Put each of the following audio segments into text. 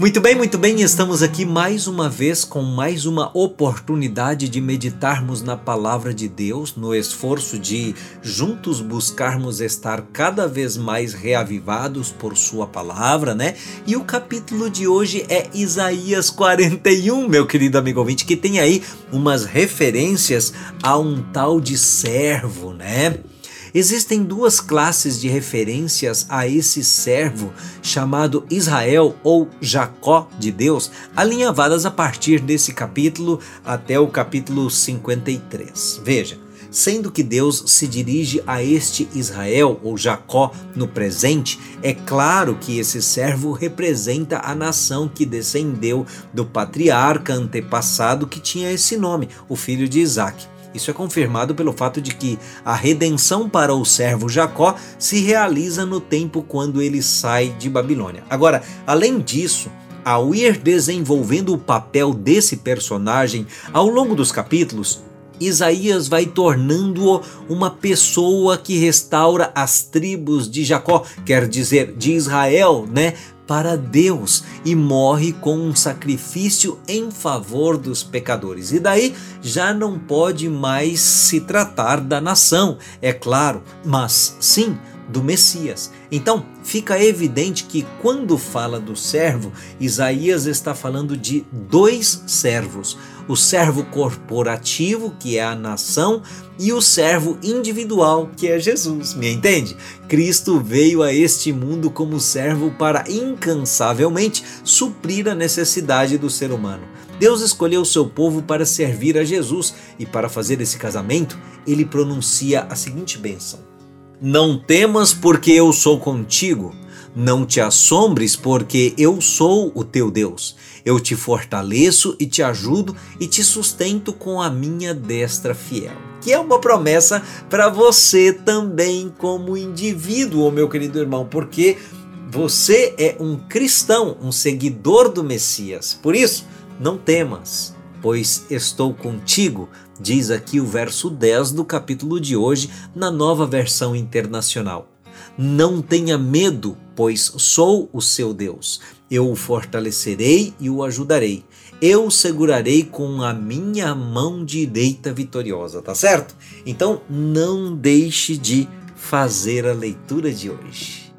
Muito bem, muito bem, estamos aqui mais uma vez com mais uma oportunidade de meditarmos na palavra de Deus, no esforço de juntos buscarmos estar cada vez mais reavivados por Sua palavra, né? E o capítulo de hoje é Isaías 41, meu querido amigo ouvinte, que tem aí umas referências a um tal de servo, né? Existem duas classes de referências a esse servo chamado Israel ou Jacó de Deus, alinhavadas a partir desse capítulo até o capítulo 53. Veja, sendo que Deus se dirige a este Israel ou Jacó no presente, é claro que esse servo representa a nação que descendeu do patriarca antepassado que tinha esse nome, o filho de Isaac. Isso é confirmado pelo fato de que a redenção para o servo Jacó se realiza no tempo quando ele sai de Babilônia. Agora, além disso, ao ir desenvolvendo o papel desse personagem ao longo dos capítulos, Isaías vai tornando-o uma pessoa que restaura as tribos de Jacó, quer dizer, de Israel, né? Para Deus e morre com um sacrifício em favor dos pecadores. E daí já não pode mais se tratar da nação, é claro, mas sim do Messias. Então, fica evidente que quando fala do servo, Isaías está falando de dois servos: o servo corporativo, que é a nação, e o servo individual, que é Jesus. Me entende? Cristo veio a este mundo como servo para incansavelmente suprir a necessidade do ser humano. Deus escolheu seu povo para servir a Jesus e para fazer esse casamento, ele pronuncia a seguinte bênção: não temas, porque eu sou contigo. Não te assombres, porque eu sou o teu Deus. Eu te fortaleço e te ajudo e te sustento com a minha destra fiel. Que é uma promessa para você também, como indivíduo, meu querido irmão, porque você é um cristão, um seguidor do Messias. Por isso, não temas pois estou contigo, diz aqui o verso 10 do capítulo de hoje, na nova versão internacional. Não tenha medo, pois sou o seu Deus. Eu o fortalecerei e o ajudarei. Eu o segurarei com a minha mão direita vitoriosa, tá certo? Então não deixe de fazer a leitura de hoje.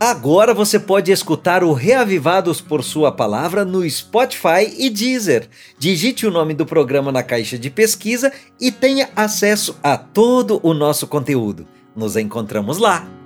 Agora você pode escutar o Reavivados por Sua Palavra no Spotify e Deezer. Digite o nome do programa na caixa de pesquisa e tenha acesso a todo o nosso conteúdo. Nos encontramos lá!